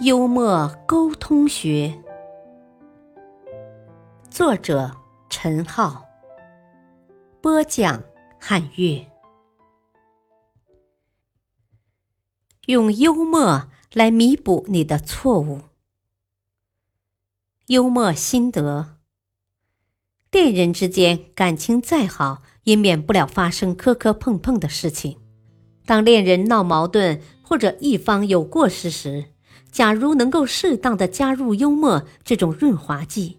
幽默沟通学，作者。陈浩播讲，汉乐用幽默来弥补你的错误。幽默心得：恋人之间感情再好，也免不了发生磕磕碰碰的事情。当恋人闹矛盾或者一方有过失时，假如能够适当的加入幽默这种润滑剂。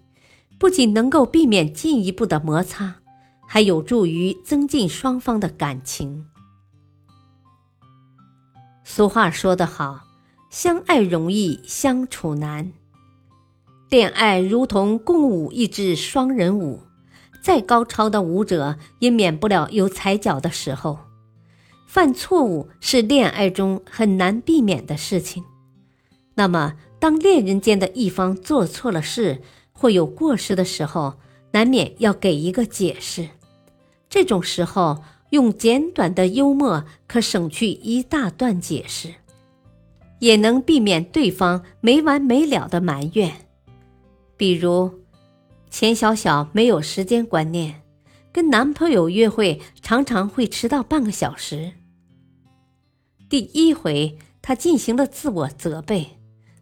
不仅能够避免进一步的摩擦，还有助于增进双方的感情。俗话说得好，相爱容易相处难。恋爱如同共舞一支双人舞，再高超的舞者也免不了有踩脚的时候。犯错误是恋爱中很难避免的事情。那么，当恋人间的一方做错了事，或有过失的时候，难免要给一个解释。这种时候，用简短的幽默可省去一大段解释，也能避免对方没完没了的埋怨。比如，钱小小没有时间观念，跟男朋友约会常常会迟到半个小时。第一回，她进行了自我责备：“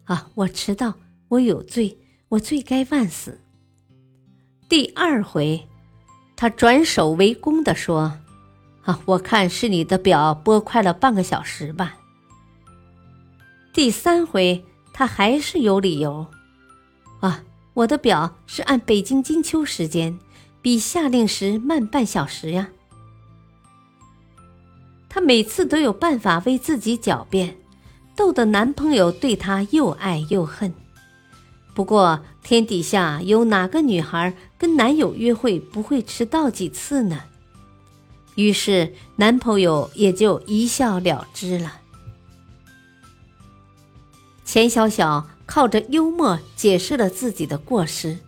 啊，我迟到，我有罪。”我罪该万死。第二回，他转手为攻的说：“啊，我看是你的表拨快了半个小时吧。”第三回，他还是有理由：“啊，我的表是按北京金秋时间，比下令时慢半小时呀。”他每次都有办法为自己狡辩，逗得男朋友对她又爱又恨。不过，天底下有哪个女孩跟男友约会不会迟到几次呢？于是，男朋友也就一笑了之了。钱小小靠着幽默解释了自己的过失，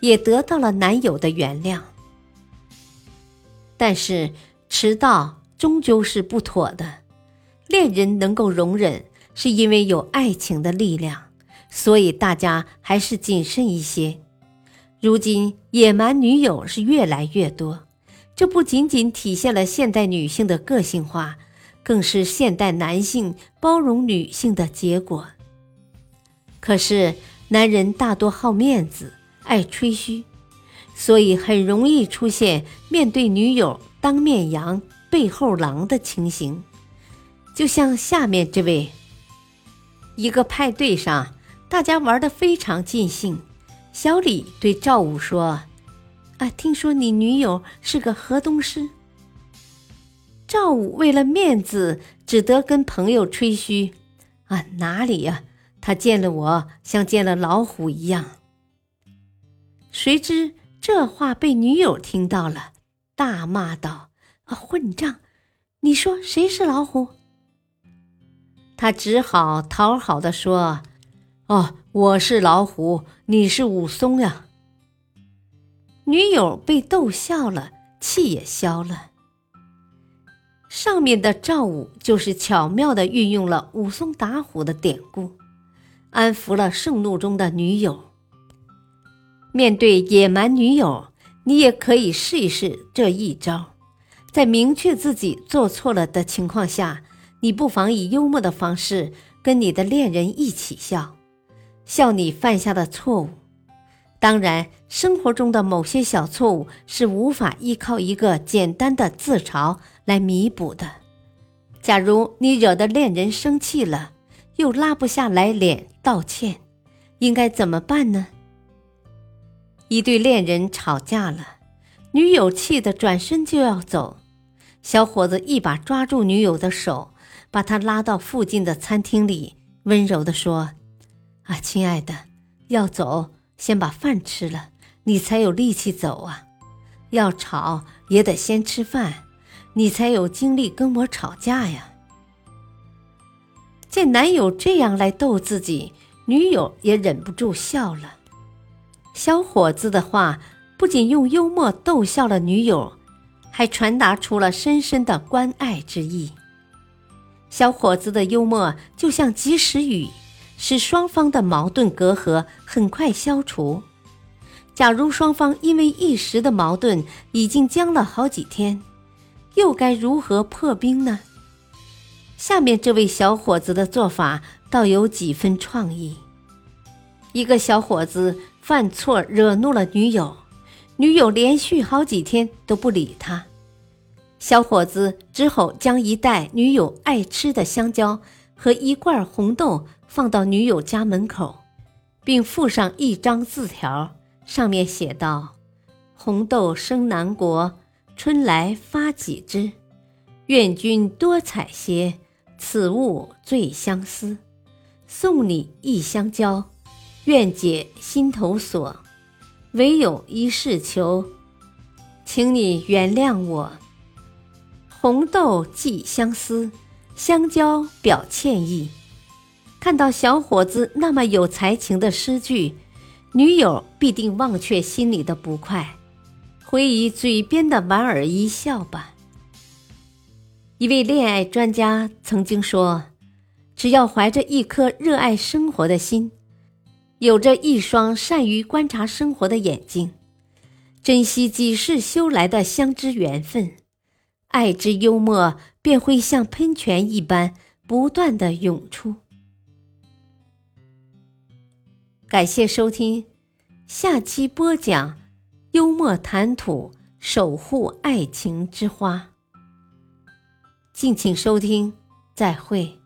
也得到了男友的原谅。但是，迟到终究是不妥的。恋人能够容忍，是因为有爱情的力量。所以大家还是谨慎一些。如今野蛮女友是越来越多，这不仅仅体现了现代女性的个性化，更是现代男性包容女性的结果。可是男人大多好面子，爱吹嘘，所以很容易出现面对女友当面扬背后狼的情形。就像下面这位，一个派对上。大家玩得非常尽兴，小李对赵武说：“啊，听说你女友是个河东狮。”赵武为了面子，只得跟朋友吹嘘：“啊，哪里呀？他见了我像见了老虎一样。”谁知这话被女友听到了，大骂道：“啊，混账！你说谁是老虎？”他只好讨好的说。哦，我是老虎，你是武松呀。女友被逗笑了，气也消了。上面的赵武就是巧妙的运用了武松打虎的典故，安抚了盛怒中的女友。面对野蛮女友，你也可以试一试这一招。在明确自己做错了的情况下，你不妨以幽默的方式跟你的恋人一起笑。笑你犯下的错误，当然，生活中的某些小错误是无法依靠一个简单的自嘲来弥补的。假如你惹得恋人生气了，又拉不下来脸道歉，应该怎么办呢？一对恋人吵架了，女友气得转身就要走，小伙子一把抓住女友的手，把他拉到附近的餐厅里，温柔地说。啊，亲爱的，要走，先把饭吃了，你才有力气走啊；要吵，也得先吃饭，你才有精力跟我吵架呀。见男友这样来逗自己，女友也忍不住笑了。小伙子的话不仅用幽默逗笑了女友，还传达出了深深的关爱之意。小伙子的幽默就像及时雨，使双方的矛盾隔阂很快消除。假如双方因为一时的矛盾已经僵了好几天，又该如何破冰呢？下面这位小伙子的做法倒有几分创意。一个小伙子犯错惹怒了女友，女友连续好几天都不理他。小伙子只好将一袋女友爱吃的香蕉和一罐红豆放到女友家门口，并附上一张字条，上面写道：“红豆生南国，春来发几枝，愿君多采撷，此物最相思。送你一香蕉，愿解心头锁。唯有一事求，请你原谅我。”红豆寄相思，香蕉表歉意。看到小伙子那么有才情的诗句，女友必定忘却心里的不快，回以嘴边的莞尔一笑吧。一位恋爱专家曾经说：“只要怀着一颗热爱生活的心，有着一双善于观察生活的眼睛，珍惜几世修来的相知缘分。”爱之幽默便会像喷泉一般不断的涌出。感谢收听，下期播讲幽默谈吐，守护爱情之花。敬请收听，再会。